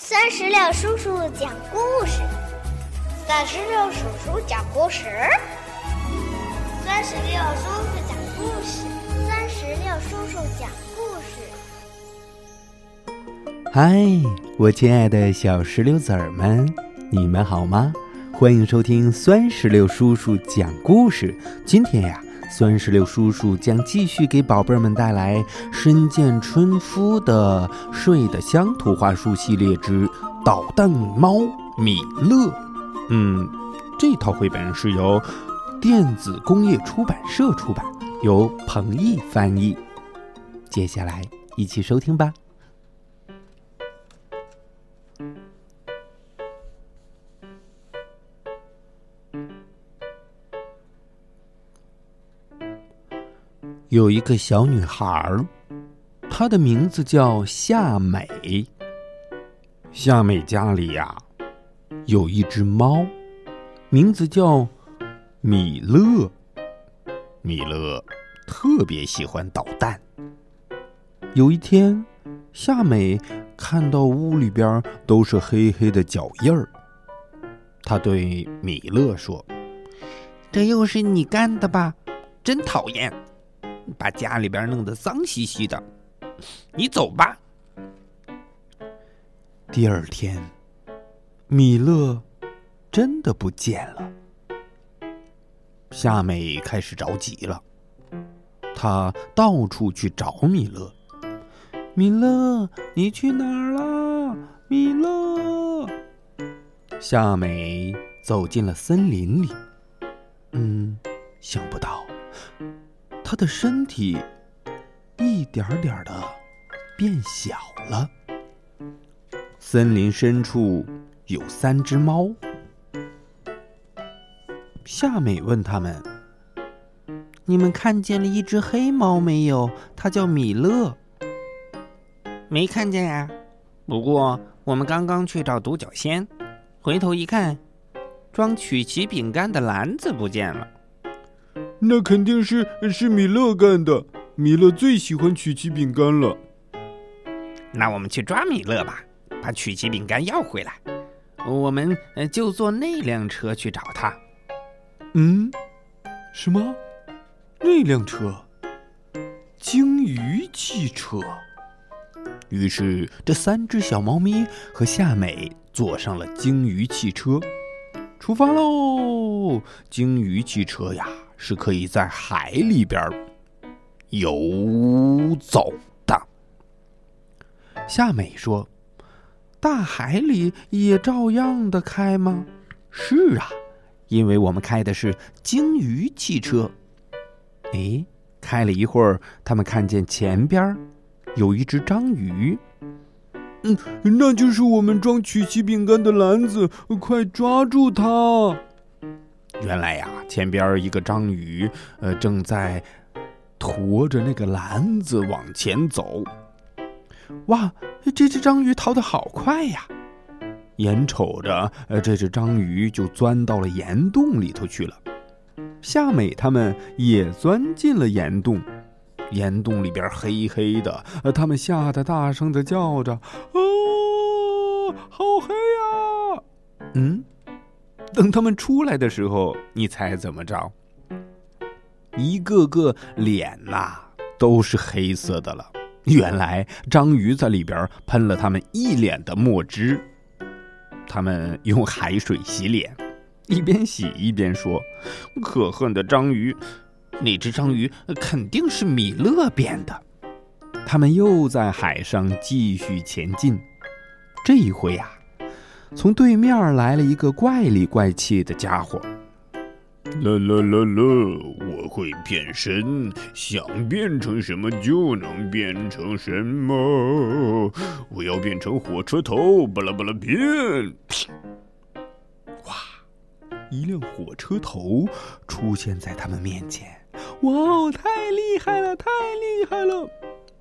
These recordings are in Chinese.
三十六叔叔讲故事，三十六叔叔讲故事，三十六叔叔讲故事，三十六叔叔讲故事。嗨，我亲爱的小石榴籽儿们，你们好吗？欢迎收听酸石榴叔叔讲故事。今天呀。酸石榴叔叔将继续给宝贝们带来深见春夫的《睡得香》图画书系列之《捣蛋猫米勒》。嗯，这套绘本是由电子工业出版社出版，由彭毅翻译。接下来一起收听吧。有一个小女孩儿，她的名字叫夏美。夏美家里呀，有一只猫，名字叫米勒。米勒特别喜欢捣蛋。有一天，夏美看到屋里边都是黑黑的脚印儿，她对米勒说：“这又是你干的吧？真讨厌！”把家里边弄得脏兮兮的，你走吧。第二天，米勒真的不见了。夏美开始着急了，她到处去找米勒。米勒，你去哪儿了？米勒。夏美走进了森林里。嗯，想不到。他的身体一点点的变小了。森林深处有三只猫。夏美问他们：“你们看见了一只黑猫没有？它叫米勒。”“没看见呀，不过我们刚刚去找独角仙，回头一看，装曲奇饼干的篮子不见了。”那肯定是是米勒干的。米勒最喜欢曲奇饼干了。那我们去抓米勒吧，把曲奇饼干要回来。我们就坐那辆车去找他。嗯，什么？那辆车？鲸鱼汽车。于是，这三只小猫咪和夏美坐上了鲸鱼汽车，出发喽！鲸鱼汽车呀！是可以在海里边游走的。夏美说：“大海里也照样的开吗？”“是啊，因为我们开的是鲸鱼汽车。”哎，开了一会儿，他们看见前边有一只章鱼。“嗯，那就是我们装曲奇饼干的篮子，快抓住它！”原来呀，前边一个章鱼，呃，正在驮着那个篮子往前走。哇，这只章鱼逃得好快呀！眼瞅着，呃，这只章鱼就钻到了岩洞里头去了。夏美他们也钻进了岩洞，岩洞里边黑黑的，他们吓得大声的叫着：“啊，好黑呀！”嗯。等他们出来的时候，你猜怎么着？一个个脸呐都是黑色的了。原来章鱼在里边喷了他们一脸的墨汁。他们用海水洗脸，一边洗一边说：“可恨的章鱼，那只章鱼肯定是米勒变的。”他们又在海上继续前进。这一回呀。从对面来了一个怪里怪气的家伙。啦啦啦啦！我会变身，想变成什么就能变成什么。我要变成火车头，巴拉巴拉变！哇！一辆火车头出现在他们面前。哇哦！太厉害了，太厉害了！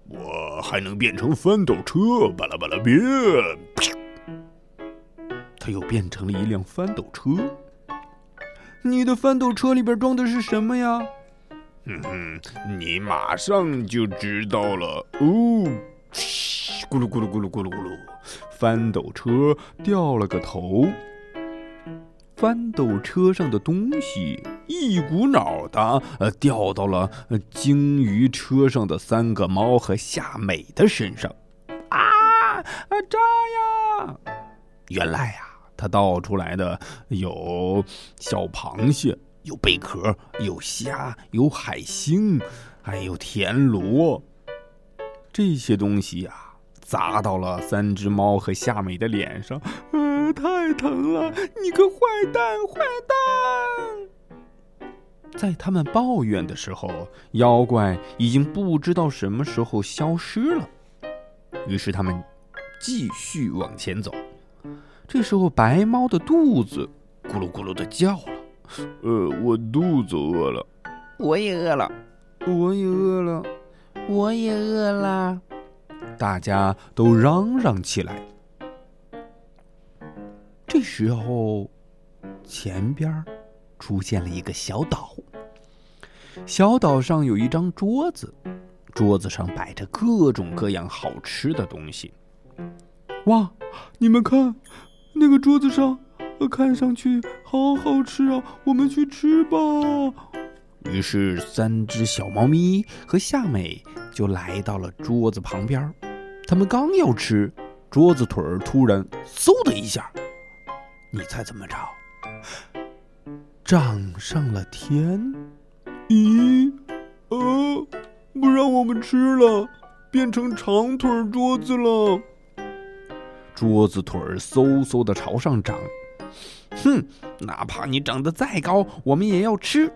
我还能变成翻斗车，巴拉巴拉变！他又变成了一辆翻斗车。你的翻斗车里边装的是什么呀？嗯哼，你马上就知道了。哦，咕噜咕噜咕噜咕噜咕噜，翻斗车掉了个头。翻斗车上的东西一股脑的呃掉到了鲸鱼车上的三个猫和夏美的身上，啊啊炸呀！原来呀，它倒出来的有小螃蟹，有贝壳，有虾，有海星，还有田螺。这些东西呀。砸到了三只猫和夏美的脸上，呃，太疼了！你个坏蛋，坏蛋！在他们抱怨的时候，妖怪已经不知道什么时候消失了。于是他们继续往前走。这时候，白猫的肚子咕噜咕噜的叫了，呃，我肚子饿了，我也饿了，我也饿了，我也饿了。大家都嚷嚷起来。这时候，前边出现了一个小岛。小岛上有一张桌子，桌子上摆着各种各样好吃的东西。哇，你们看，那个桌子上，呃看上去好好吃啊！我们去吃吧。于是，三只小猫咪和夏美就来到了桌子旁边。他们刚要吃，桌子腿儿突然嗖的一下，你猜怎么着？涨上了天！咦，呃，不让我们吃了，变成长腿桌子了。桌子腿儿嗖嗖的朝上涨，哼，哪怕你长得再高，我们也要吃。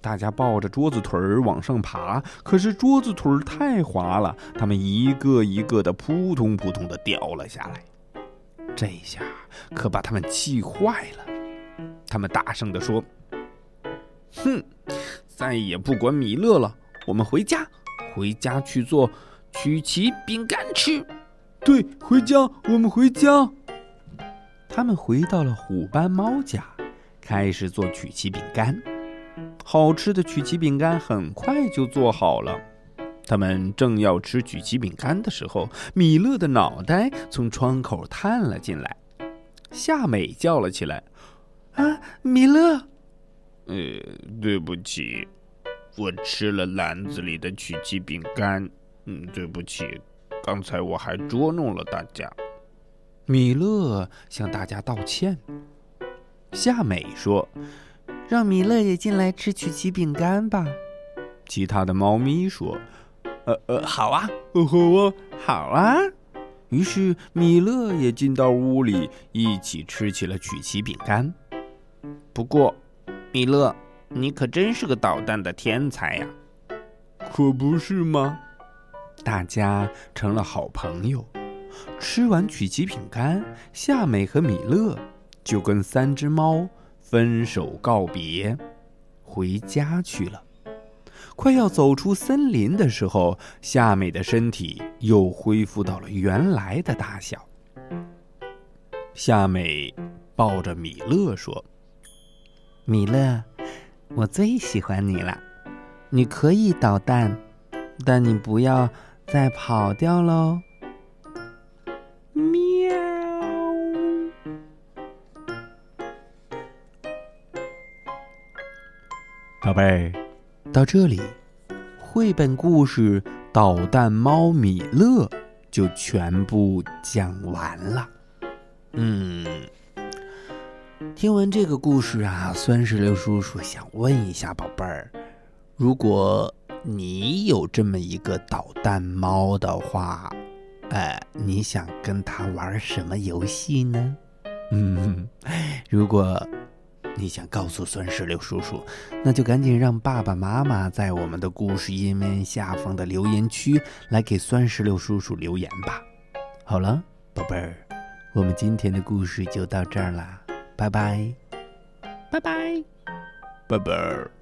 大家抱着桌子腿儿往上爬，可是桌子腿儿太滑了，他们一个一个的扑通扑通的掉了下来。这下可把他们气坏了。他们大声的说：“哼，再也不管米勒了，我们回家，回家去做曲奇饼干吃。”对，回家，我们回家。他们回到了虎斑猫家，开始做曲奇饼干。好吃的曲奇饼干很快就做好了。他们正要吃曲奇饼干的时候，米勒的脑袋从窗口探了进来。夏美叫了起来：“啊，米勒！”“呃，对不起，我吃了篮子里的曲奇饼干。嗯，对不起，刚才我还捉弄了大家。”米勒向大家道歉。夏美说。让米勒也进来吃曲奇饼干吧。其他的猫咪说：“呃呃，好啊，好啊，好啊。”于是米勒也进到屋里，一起吃起了曲奇饼干。不过，米勒，你可真是个捣蛋的天才呀！可不是吗？大家成了好朋友。吃完曲奇饼干，夏美和米勒就跟三只猫。分手告别，回家去了。快要走出森林的时候，夏美的身体又恢复到了原来的大小。夏美抱着米勒说：“米勒，我最喜欢你了。你可以捣蛋，但你不要再跑掉喽。”喵宝贝儿，到这里，绘本故事《捣蛋猫米勒》就全部讲完了。嗯，听完这个故事啊，酸石榴叔叔想问一下宝贝儿：如果你有这么一个捣蛋猫的话，哎，你想跟它玩什么游戏呢？嗯，如果。你想告诉酸石榴叔叔，那就赶紧让爸爸妈妈在我们的故事页面下方的留言区来给酸石榴叔叔留言吧。好了，宝贝儿，我们今天的故事就到这儿啦，拜拜，拜拜，拜拜。